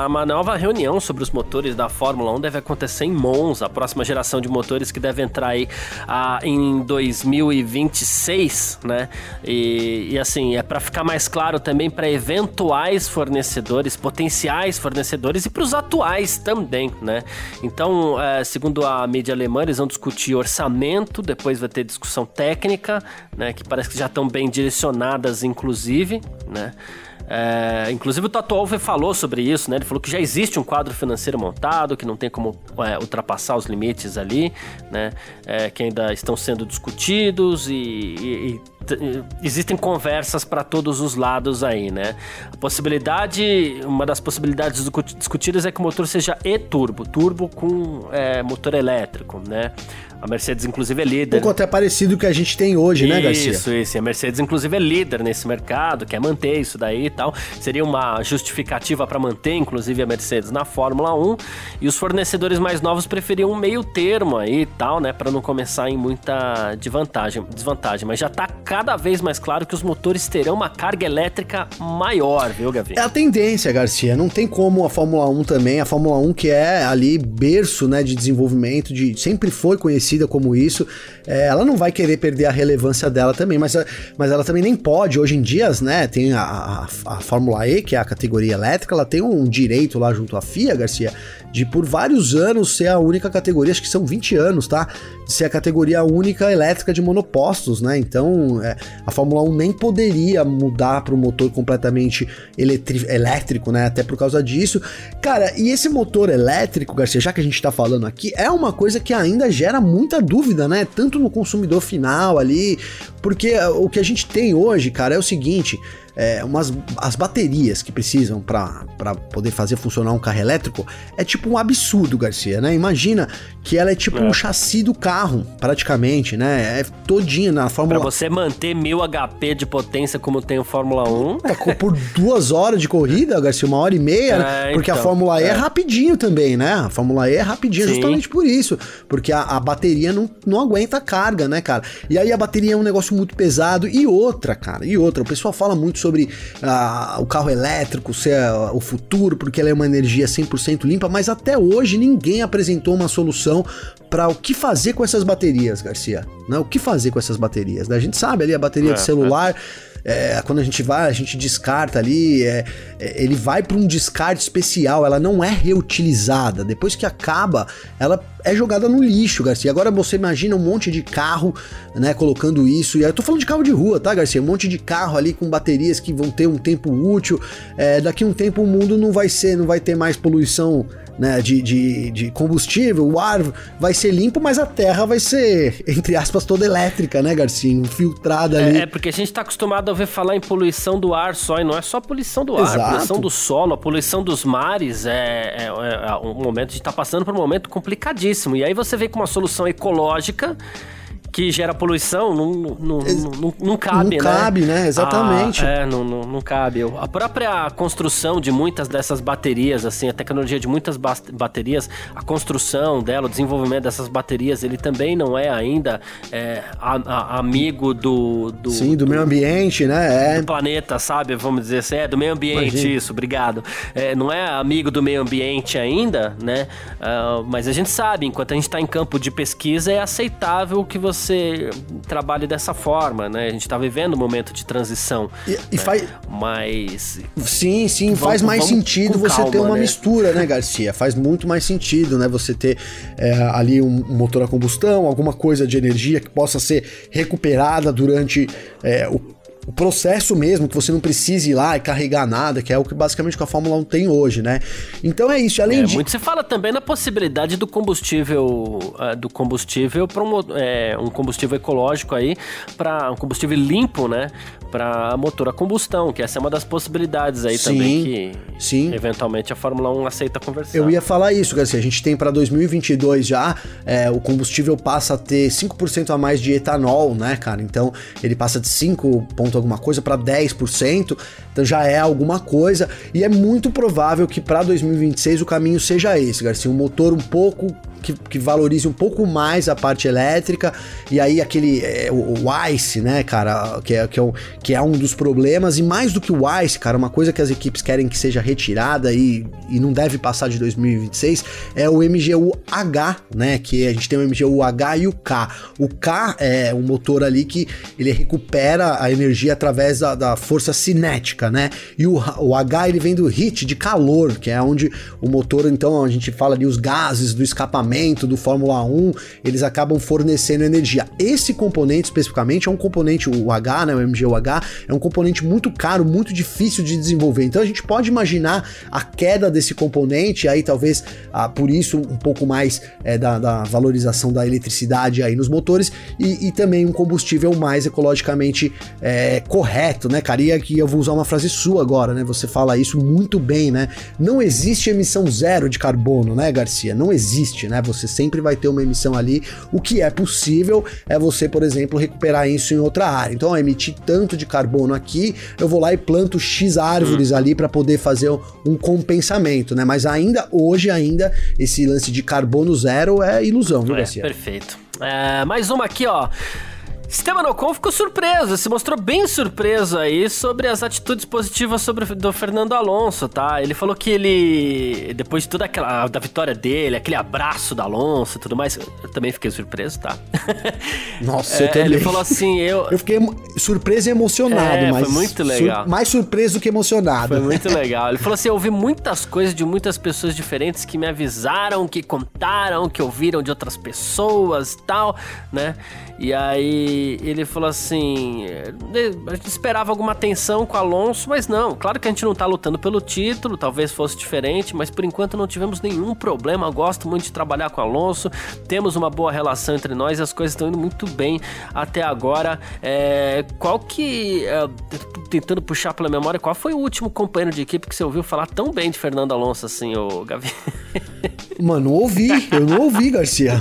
uma nova reunião sobre os motores da Fórmula 1 deve acontecer em Monza, a próxima geração de motores que deve entrar aí a, em 2026, né? E, e assim, é para ficar mais claro também para eventuais fornecedores, potenciais fornecedores e para os atuais também, né? Então, é, segundo a mídia alemã, eles vão discutir orçamento, depois vai ter discussão discussão técnica, né, que parece que já estão bem direcionadas, inclusive, né? É, inclusive o Toto Wolff falou sobre isso, né? Ele falou que já existe um quadro financeiro montado, que não tem como é, ultrapassar os limites ali, né? É, que ainda estão sendo discutidos e, e, e existem conversas para todos os lados aí, né? A possibilidade, uma das possibilidades discutidas é que o motor seja e-turbo, turbo com é, motor elétrico, né? A Mercedes, inclusive, é líder. Um pouco até parecido que a gente tem hoje, isso, né, Garcia? Isso, isso. A Mercedes, inclusive, é líder nesse mercado, quer manter isso daí e tal. Seria uma justificativa para manter, inclusive, a Mercedes na Fórmula 1. E os fornecedores mais novos preferiam um meio termo aí e tal, né, para não começar em muita desvantagem, desvantagem. Mas já tá cada vez mais claro que os motores terão uma carga elétrica maior, viu, Gavi? É a tendência, Garcia. Não tem como a Fórmula 1 também. A Fórmula 1 que é ali berço, né, de desenvolvimento, de sempre foi conhecida como isso, é, ela não vai querer perder a relevância dela também, mas, mas ela também nem pode. Hoje em dia, né, tem a, a, a Fórmula E, que é a categoria elétrica, ela tem um direito lá junto à FIA, Garcia, de por vários anos ser a única categoria, acho que são 20 anos, tá? De ser a categoria única elétrica de monopostos, né? Então, é, a Fórmula 1 nem poderia mudar para um motor completamente elétrico, né? Até por causa disso. Cara, e esse motor elétrico, Garcia, já que a gente tá falando aqui, é uma coisa que ainda gera muita dúvida, né? Tanto no consumidor final ali, porque o que a gente tem hoje, cara, é o seguinte: é, umas, as baterias que precisam para poder fazer funcionar um carro elétrico é tipo um absurdo, Garcia, né? Imagina que ela é tipo é. um chassi do carro, praticamente, né? É todinha na Fórmula Pra você manter mil HP de potência como tem o Fórmula 1. É, por duas horas de corrida, Garcia, uma hora e meia, é, porque então, a Fórmula E é. é. rapidinho também, né? A Fórmula E é rapidinho Sim. justamente por isso, porque a, a bateria não, não aguenta a carga, né, cara? E aí a bateria é um negócio muito pesado. E outra, cara, e outra, o pessoal fala muito sobre sobre ah, o carro elétrico ser ah, o futuro, porque ela é uma energia 100% limpa, mas até hoje ninguém apresentou uma solução para o que fazer com essas baterias, Garcia. Né? O que fazer com essas baterias? Né? A gente sabe ali a bateria é, de celular. É é, quando a gente vai, a gente descarta ali, é, é, ele vai para um descarte especial, ela não é reutilizada. Depois que acaba, ela é jogada no lixo, Garcia. Agora você imagina um monte de carro, né, colocando isso. E eu tô falando de carro de rua, tá, Garcia? Um monte de carro ali com baterias que vão ter um tempo útil. É, daqui a um tempo o mundo não vai ser, não vai ter mais poluição né, de, de, de, combustível, o ar vai ser limpo, mas a terra vai ser, entre aspas, toda elétrica, né, Garcia? Infiltrada é, ali. É, porque a gente tá acostumado a ver falar em poluição do ar só, e não é só poluição do Exato. ar, poluição do solo, a poluição dos mares é, é, é um momento, a gente tá passando por um momento complicadíssimo. E aí você vem com uma solução ecológica que gera poluição, não, não, não, não, cabe, não né? cabe, né? Exatamente. Ah, é, não, não, não cabe. A própria construção de muitas dessas baterias, assim, a tecnologia de muitas baterias, a construção dela, o desenvolvimento dessas baterias, ele também não é ainda é, a, a, amigo do, do... Sim, do, do, meio ambiente, né? É. Do planeta, sabe? Vamos dizer assim, é, do meio ambiente, Imagina. isso, obrigado. É, não é amigo do meio ambiente ainda, né? Uh, mas a gente sabe, enquanto a gente está em campo de pesquisa, é aceitável que você você trabalhe dessa forma, né? A gente tá vivendo um momento de transição. E, e né? faz. Mas. Sim, sim, vamos, faz mais sentido você calma, ter uma né? mistura, né, Garcia? Faz muito mais sentido, né? Você ter é, ali um, um, motor a combustão, alguma coisa de energia que possa ser recuperada durante é, o o processo mesmo, que você não precise ir lá e carregar nada, que é o que basicamente que a Fórmula 1 tem hoje, né? Então é isso, além é, de... Muito se fala também na possibilidade do combustível, uh, do combustível para um, é, um combustível ecológico aí, para um combustível limpo, né? Para motor a combustão, que essa é uma das possibilidades aí sim, também que sim. eventualmente a Fórmula 1 aceita conversar. Eu ia falar isso, Garcia, a gente tem para 2022 já, é, o combustível passa a ter 5% a mais de etanol, né, cara? Então ele passa de 5 alguma coisa para 10%, então já é alguma coisa. E é muito provável que para 2026 o caminho seja esse, Garcia, um motor um pouco que, que, valorize um pouco mais a parte elétrica, e aí aquele é, o, o, ICE, né, cara, que é, que, é um, que é um dos problemas, e mais do que o ICE, cara, uma coisa que as equipes querem que seja retirada e, e não deve passar de 2026 é o MGU-H, né, que a gente tem o MGU-H e o K. O K é um motor ali que ele recupera a energia através da, da força cinética, né, e o, o H ele vem do heat, de calor, que é onde o motor, então, a gente fala ali os gases do escapamento do Fórmula 1, eles acabam fornecendo energia. Esse componente especificamente é um componente, o H, né, o MGUH, é um componente muito caro, muito difícil de desenvolver. Então a gente pode imaginar a queda desse componente, aí talvez ah, por isso um pouco mais é, da, da, valorização da eletricidade aí nos motores e, e também um combustível mais ecologicamente é, correto, né, cara? E aqui eu vou usar uma frase sua agora, né? Você fala isso muito bem, né? Não existe emissão zero de carbono, né, Garcia? Não existe, né? Você sempre vai ter uma emissão ali. O que é possível é você, por exemplo, recuperar isso em outra área. Então, emitir tanto de carbono aqui, eu vou lá e planto X árvores hum. ali para poder fazer um compensamento, né? Mas ainda hoje ainda esse lance de carbono zero é ilusão, viu, é, Garcia? Perfeito. É, mais uma aqui, ó. Esteban Ocon ficou surpreso, se mostrou bem surpreso aí sobre as atitudes positivas sobre do Fernando Alonso, tá? Ele falou que ele, depois de toda aquela da vitória dele, aquele abraço do Alonso e tudo mais, eu também fiquei surpreso, tá? Nossa, é, eu também. Ele falou assim, eu... Eu fiquei surpreso e emocionado, é, mas... foi muito legal. Sur... Mais surpreso do que emocionado. Foi muito legal. Ele falou assim, eu ouvi muitas coisas de muitas pessoas diferentes que me avisaram, que contaram, que ouviram de outras pessoas tal, né? E aí ele falou assim: é, a gente esperava alguma tensão com o Alonso, mas não. Claro que a gente não tá lutando pelo título, talvez fosse diferente, mas por enquanto não tivemos nenhum problema. Eu gosto muito de trabalhar com o Alonso, temos uma boa relação entre nós e as coisas estão indo muito bem até agora. É, qual que. É, tentando puxar pela memória, qual foi o último companheiro de equipe que você ouviu falar tão bem de Fernando Alonso assim, o Gavi? Mano, não ouvi, eu não ouvi, Garcia.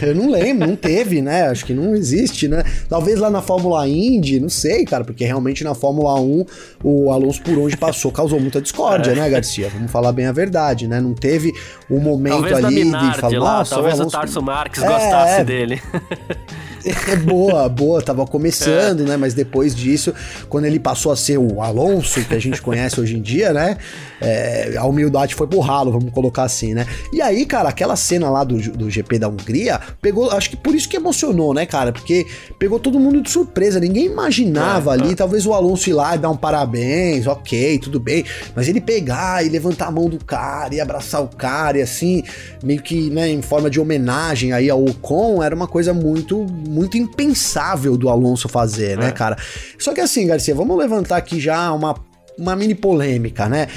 Eu não lembro, não teve, né? Acho que não existe, né? Talvez lá na Fórmula Indy, não sei, cara, porque realmente na Fórmula 1 o Alonso por onde passou causou muita discórdia, é. né, Garcia? Vamos falar bem a verdade, né? Não teve um momento talvez ali de falar, lá, talvez o, Alonso... o Tarso Marques é, gostasse é. dele. É boa, boa, tava começando, é. né? Mas depois disso, quando ele passou a ser o Alonso, que a gente conhece hoje em dia, né? É, a humildade foi pro ralo, vamos colocar assim, né? E aí, cara, aquela cena lá do, do GP da Hungria pegou, acho que por isso que emocionou, né, cara? Porque pegou todo mundo de surpresa, ninguém imaginava é, ali, é. talvez o Alonso ir lá e dar um parabéns, ok, tudo bem, mas ele pegar e levantar a mão do cara e abraçar o cara e assim, meio que, né, em forma de homenagem aí ao Ocon, era uma coisa muito muito impensável do Alonso fazer, né, é. cara? Só que assim, Garcia, vamos levantar aqui já uma, uma mini polêmica, né?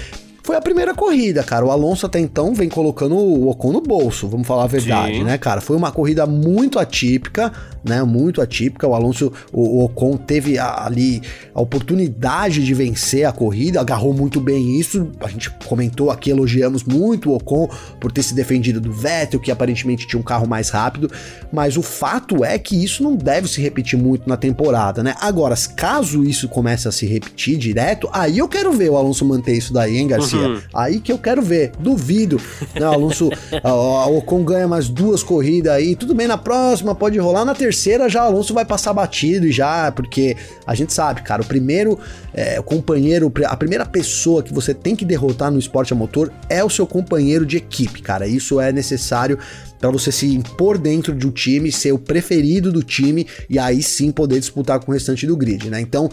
Foi a primeira corrida, cara. O Alonso até então vem colocando o Ocon no bolso, vamos falar a verdade, Sim. né, cara? Foi uma corrida muito atípica, né? Muito atípica. O Alonso, o, o Ocon teve a, ali a oportunidade de vencer a corrida, agarrou muito bem isso. A gente comentou aqui, elogiamos muito o Ocon por ter se defendido do Vettel, que aparentemente tinha um carro mais rápido, mas o fato é que isso não deve se repetir muito na temporada, né? Agora, caso isso comece a se repetir direto, aí eu quero ver o Alonso manter isso daí, hein, Garcia? Uhum. Aí que eu quero ver. Duvido. Não, Alonso, o Ocon ganha mais duas corridas aí. Tudo bem, na próxima pode rolar. Na terceira já Alonso vai passar batido e já, porque a gente sabe, cara, o primeiro é, o companheiro, a primeira pessoa que você tem que derrotar no esporte a motor é o seu companheiro de equipe, cara. Isso é necessário para você se impor dentro de um time, ser o preferido do time e aí sim poder disputar com o restante do grid, né? Então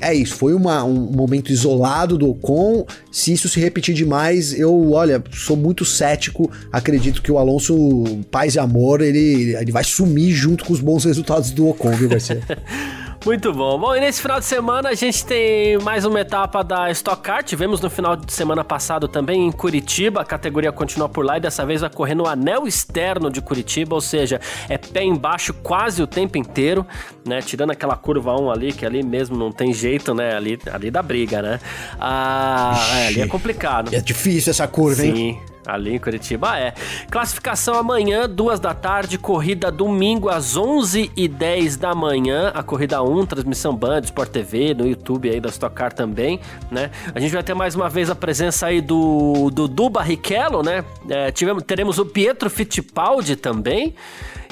é isso, foi uma, um momento isolado do Ocon. Se isso se repetir demais, eu, olha, sou muito cético. Acredito que o Alonso, paz e amor, ele, ele vai sumir junto com os bons resultados do Ocon, viu, Garcia? Muito bom. Bom, e nesse final de semana a gente tem mais uma etapa da Stock Car. Tivemos no final de semana passado também em Curitiba. A categoria continua por lá e dessa vez vai correr no anel externo de Curitiba, ou seja, é pé embaixo quase o tempo inteiro, né? Tirando aquela curva 1 ali, que ali mesmo não tem jeito, né? Ali, ali da briga, né? Ah, é, ali é complicado. É difícil essa curva, Sim. hein? Ali em Curitiba é. Classificação amanhã, duas da tarde, corrida domingo às 11 e 10 da manhã, a corrida 1, transmissão Band, Sport TV, no YouTube aí da Stock Car também, né? A gente vai ter mais uma vez a presença aí do Dudu Barrichello, né? É, tivemos, teremos o Pietro Fittipaldi também,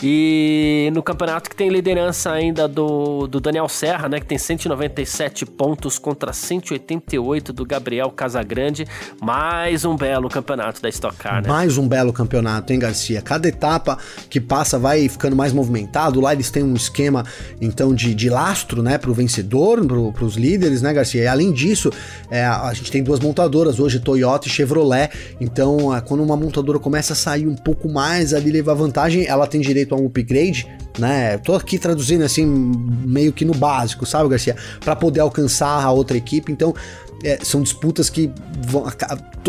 e no campeonato que tem liderança ainda do, do Daniel Serra, né? Que tem 197 pontos contra 188 do Gabriel Casagrande. Mais um belo campeonato da Stock Car, né? Mais um belo campeonato, hein, Garcia? Cada etapa que passa vai ficando mais movimentado. Lá eles têm um esquema, então, de, de lastro, né, pro vencedor, pro, pros líderes, né, Garcia? E além disso, é, a gente tem duas montadoras hoje, Toyota e Chevrolet. Então, é, quando uma montadora começa a sair um pouco mais ali, levar vantagem, ela tem direito a um upgrade, né? Tô aqui traduzindo assim, meio que no básico, sabe, Garcia? Para poder alcançar a outra equipe. Então, é, são disputas que vão,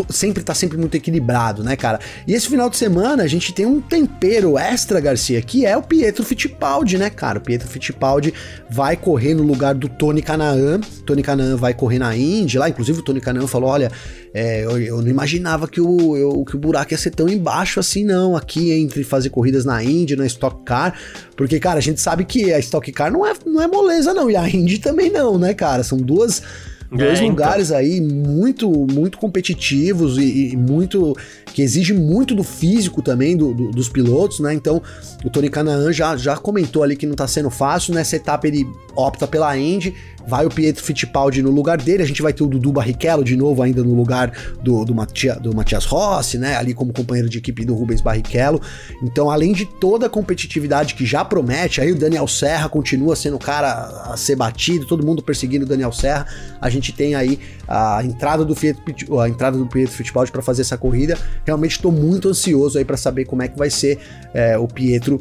sempre tá sempre muito equilibrado, né, cara? E esse final de semana a gente tem um tempero extra, Garcia, que é o Pietro Fittipaldi, né, cara? O Pietro Fittipaldi vai correr no lugar do Tony Canaan. Tony Canaan vai correr na Indy lá, inclusive o Tony Canaan falou: olha, é, eu, eu, não imaginava que o, eu, que o buraco ia ser tão embaixo assim, não, aqui entre fazer corridas na Indy, na Stock Car, porque, cara, a gente sabe que a Stock Car não é, não é moleza, não, e a Indy também não, né, cara? São duas Dois é, então. lugares então. aí muito muito competitivos e, e, muito que exige muito do físico também do, do, dos pilotos, né? Então o Tony Canaan já, já comentou ali que não tá sendo fácil nessa etapa ele opta pela Indy vai o Pietro Fittipaldi no lugar dele, a gente vai ter o Dudu Barrichello de novo ainda no lugar do, do, Matia, do Matias Rossi, né, ali como companheiro de equipe do Rubens Barrichello, então além de toda a competitividade que já promete, aí o Daniel Serra continua sendo o cara a ser batido, todo mundo perseguindo o Daniel Serra, a gente tem aí a entrada do Pietro, a entrada do Pietro Fittipaldi para fazer essa corrida, realmente estou muito ansioso aí para saber como é que vai ser é, o Pietro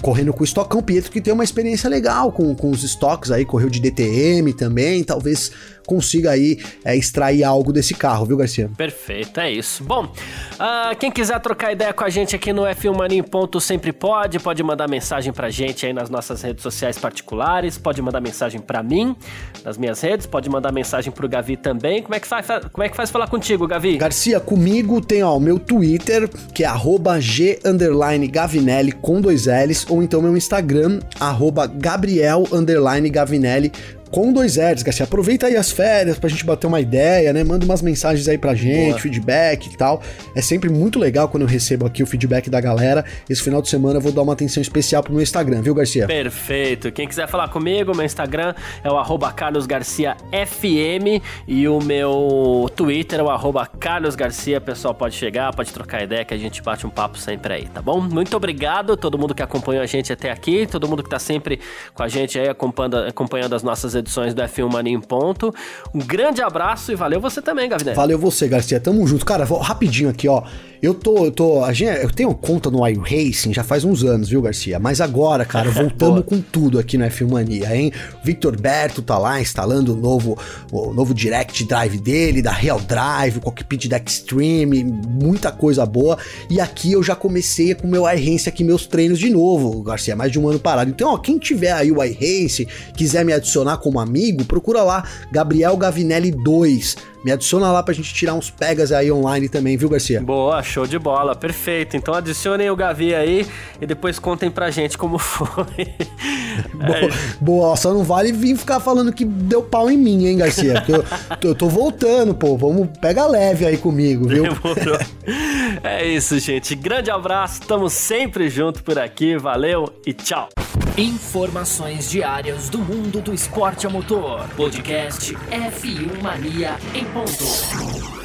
correndo com o estocão. Pietro que tem uma experiência legal com, com os estoques aí, correu de DTM também, talvez consiga aí é, extrair algo desse carro, viu, Garcia? Perfeito, é isso. Bom, uh, quem quiser trocar ideia com a gente aqui no F1 Mania ponto sempre pode, pode mandar mensagem pra gente aí nas nossas redes sociais particulares, pode mandar mensagem pra mim nas minhas redes, pode mandar mensagem pro Gavi também. Como é que faz, como é que faz falar contigo, Gavi? Garcia, comigo tem ó, o meu Twitter, que é G Gavinelli com dois L's, ou então meu Instagram, arroba Gabriel Gavinelli com dois R's, Garcia. Aproveita aí as férias pra gente bater uma ideia, né? Manda umas mensagens aí pra gente, Boa. feedback e tal. É sempre muito legal quando eu recebo aqui o feedback da galera. Esse final de semana eu vou dar uma atenção especial pro meu Instagram, viu, Garcia? Perfeito. Quem quiser falar comigo, meu Instagram é o arroba carlosgarciafm e o meu Twitter é o arroba carlosgarcia. Pessoal, pode chegar, pode trocar ideia que a gente bate um papo sempre aí, tá bom? Muito obrigado todo mundo que acompanhou a gente até aqui, todo mundo que tá sempre com a gente aí acompanhando, acompanhando as nossas edições do F1 Mania em Ponto. Um grande abraço e valeu você também, Gavinelli. Valeu você, Garcia. Tamo junto. Cara, rapidinho aqui, ó. Eu tô, eu tô, a gente, eu tenho conta no iRacing já faz uns anos, viu, Garcia? Mas agora, cara, voltamos com tudo aqui no F1 Mania, hein? Victor Berto tá lá instalando o novo, o novo Direct Drive dele, da Real Drive, o cockpit da Extreme, muita coisa boa. E aqui eu já comecei com o meu iRacing aqui, meus treinos de novo, Garcia, mais de um ano parado. Então, ó, quem tiver aí o iRacing, quiser me adicionar como amigo, procura lá, Gabriel Gavinelli 2 me adiciona lá pra gente tirar uns pegas aí online também, viu, Garcia? Boa, show de bola, perfeito. Então adicionem o Gavi aí e depois contem pra gente como foi. boa, é. boa, só não vale vir ficar falando que deu pau em mim, hein, Garcia? Porque eu, eu tô voltando, pô. Vamos, pega leve aí comigo, viu? Demorou. é isso, gente. Grande abraço, tamo sempre junto por aqui. Valeu e tchau. Informações diárias do mundo do esporte a motor. Podcast F1 Mania em ponto.